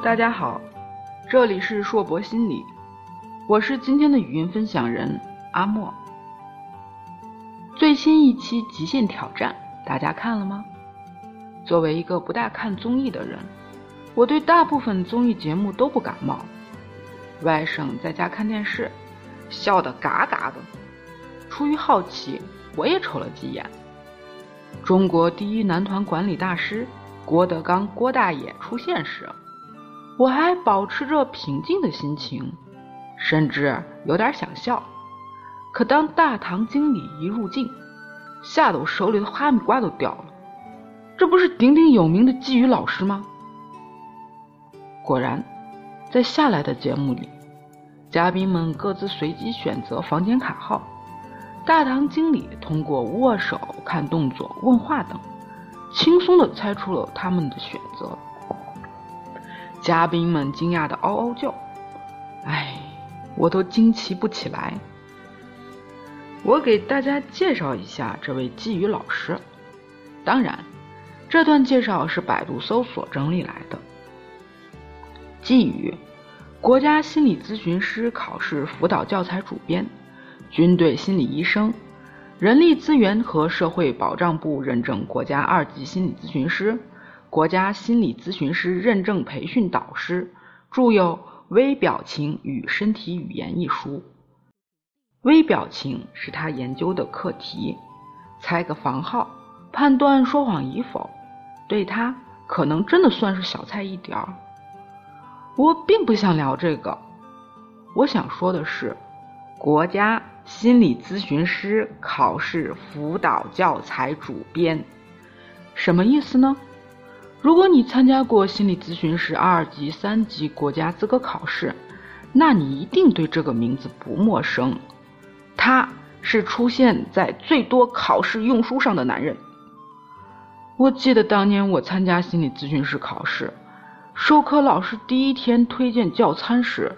大家好，这里是硕博心理，我是今天的语音分享人阿莫。最新一期《极限挑战》，大家看了吗？作为一个不大看综艺的人，我对大部分综艺节目都不感冒。外甥在家看电视，笑得嘎嘎的。出于好奇，我也瞅了几眼。中国第一男团管理大师郭德纲郭大爷出现时，我还保持着平静的心情，甚至有点想笑。可当大堂经理一入镜，吓得我手里的哈密瓜都掉了。这不是鼎鼎有名的季语老师吗？果然，在下来的节目里，嘉宾们各自随机选择房间卡号，大堂经理通过握手、看动作、问话等，轻松地猜出了他们的选择。嘉宾们惊讶的嗷嗷叫，哎，我都惊奇不起来。我给大家介绍一下这位季语老师。当然，这段介绍是百度搜索整理来的。季语，国家心理咨询师考试辅导教材主编，军队心理医生，人力资源和社会保障部认证国家二级心理咨询师，国家心理咨询师认证培训导师，著有《微表情与身体语言》一书。微表情是他研究的课题，猜个房号，判断说谎与否，对他可能真的算是小菜一碟儿。我并不想聊这个，我想说的是，国家心理咨询师考试辅导教材主编，什么意思呢？如果你参加过心理咨询师二级、三级国家资格考试，那你一定对这个名字不陌生。他是出现在最多考试用书上的男人。我记得当年我参加心理咨询师考试，授课老师第一天推荐教参时，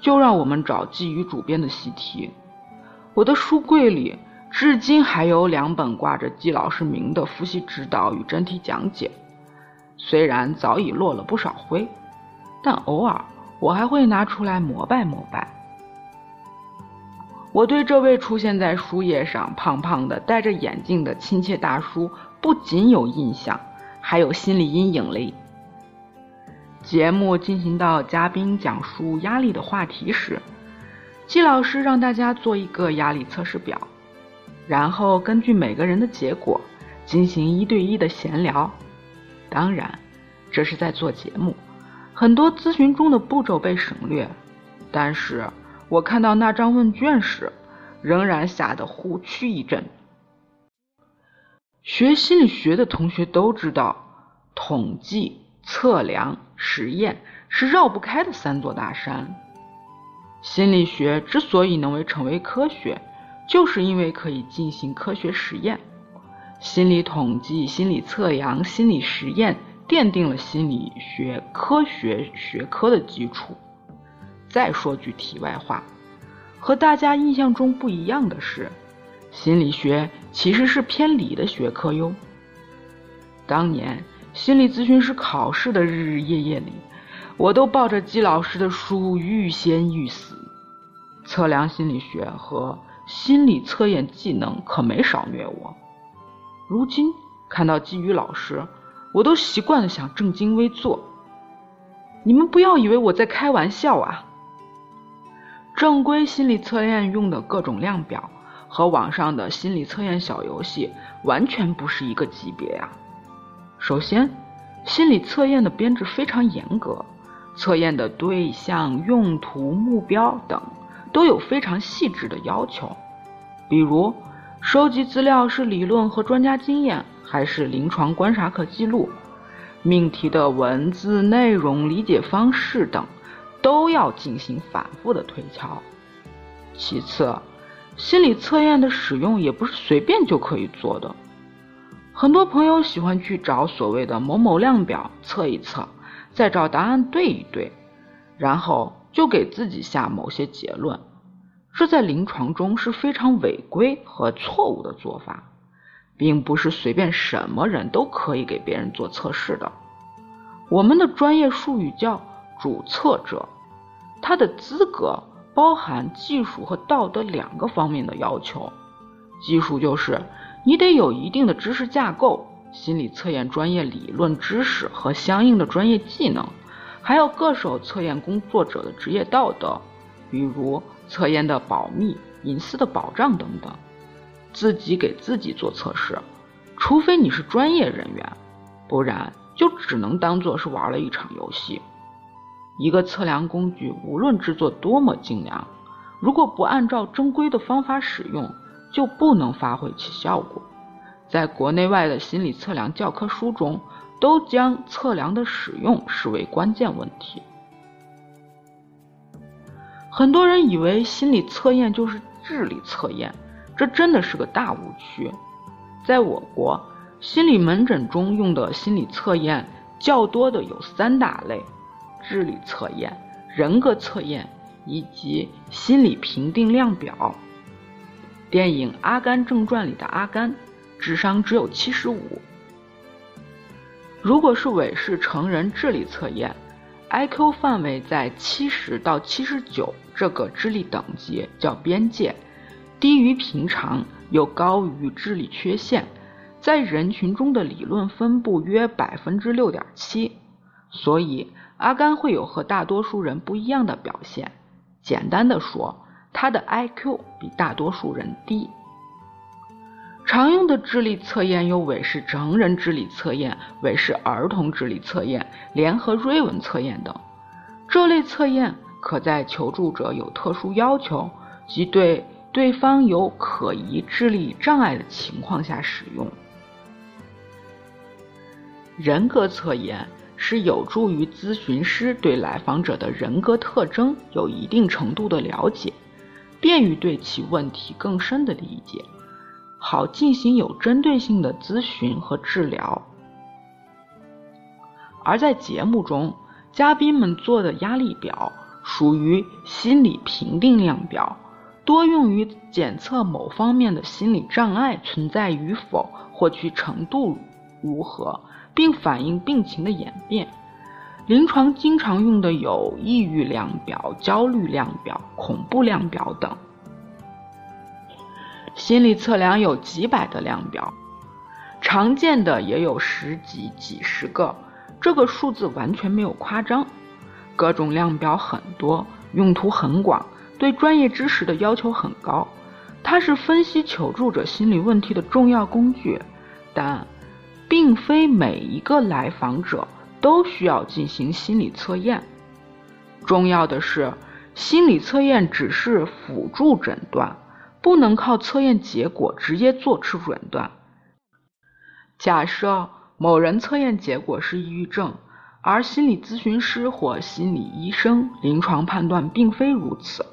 就让我们找季语主编的习题。我的书柜里至今还有两本挂着季老师名的复习指导与真题讲解，虽然早已落了不少灰，但偶尔我还会拿出来膜拜膜拜。我对这位出现在书页上胖胖的、戴着眼镜的亲切大叔不仅有印象，还有心理阴影嘞。节目进行到嘉宾讲述压力的话题时，季老师让大家做一个压力测试表，然后根据每个人的结果进行一对一的闲聊。当然，这是在做节目，很多咨询中的步骤被省略，但是。我看到那张问卷时，仍然吓得呼躯一震。学心理学的同学都知道，统计、测量、实验是绕不开的三座大山。心理学之所以能为成为科学，就是因为可以进行科学实验。心理统计、心理测量、心理实验奠定了心理学科学学科的基础。再说句题外话，和大家印象中不一样的是，心理学其实是偏理的学科哟。当年心理咨询师考试的日日夜夜里，我都抱着季老师的书欲仙欲死。测量心理学和心理测验技能可没少虐我。如今看到季语老师，我都习惯了想正襟危坐。你们不要以为我在开玩笑啊！正规心理测验用的各种量表和网上的心理测验小游戏完全不是一个级别呀。首先，心理测验的编制非常严格，测验的对象、用途、目标等都有非常细致的要求。比如，收集资料是理论和专家经验，还是临床观察可记录？命题的文字内容、理解方式等。都要进行反复的推敲。其次，心理测验的使用也不是随便就可以做的。很多朋友喜欢去找所谓的某某量表测一测，再找答案对一对，然后就给自己下某些结论。这在临床中是非常违规和错误的做法，并不是随便什么人都可以给别人做测试的。我们的专业术语叫。主测者，他的资格包含技术和道德两个方面的要求。技术就是你得有一定的知识架构、心理测验专业理论知识和相应的专业技能，还有各手测验工作者的职业道德，比如测验的保密、隐私的保障等等。自己给自己做测试，除非你是专业人员，不然就只能当做是玩了一场游戏。一个测量工具无论制作多么精良，如果不按照正规的方法使用，就不能发挥其效果。在国内外的心理测量教科书中，都将测量的使用视为关键问题。很多人以为心理测验就是智力测验。这真的是个大误区。在我国，心理门诊中用的心理测验较多的有三大类：智力测验、人格测验以及心理评定量表。电影《阿甘正传》里的阿甘，智商只有七十五。如果是韦氏成人智力测验，IQ 范围在七十到七十九这个智力等级叫边界。低于平常又高于智力缺陷，在人群中的理论分布约百分之六点七，所以阿甘会有和大多数人不一样的表现。简单的说，他的 IQ 比大多数人低。常用的智力测验有韦氏成人智力测验、韦氏儿童智力测验、联合瑞文测验等。这类测验可在求助者有特殊要求及对。对方有可疑智力障碍的情况下使用。人格测验是有助于咨询师对来访者的人格特征有一定程度的了解，便于对其问题更深的理解，好进行有针对性的咨询和治疗。而在节目中，嘉宾们做的压力表属于心理评定量表。多用于检测某方面的心理障碍存在与否或其程度如何，并反映病情的演变。临床经常用的有抑郁量表、焦虑量表、恐怖量表等。心理测量有几百的量表，常见的也有十几、几十个，这个数字完全没有夸张。各种量表很多，用途很广。对专业知识的要求很高，它是分析求助者心理问题的重要工具，但并非每一个来访者都需要进行心理测验。重要的是，心理测验只是辅助诊断，不能靠测验结果直接做出诊断。假设某人测验结果是抑郁症，而心理咨询师或心理医生临床判断并非如此。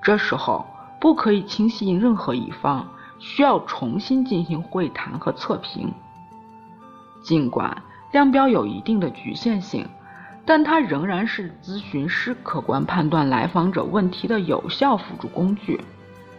这时候不可以轻信任何一方，需要重新进行会谈和测评。尽管量表有一定的局限性，但它仍然是咨询师客观判断来访者问题的有效辅助工具。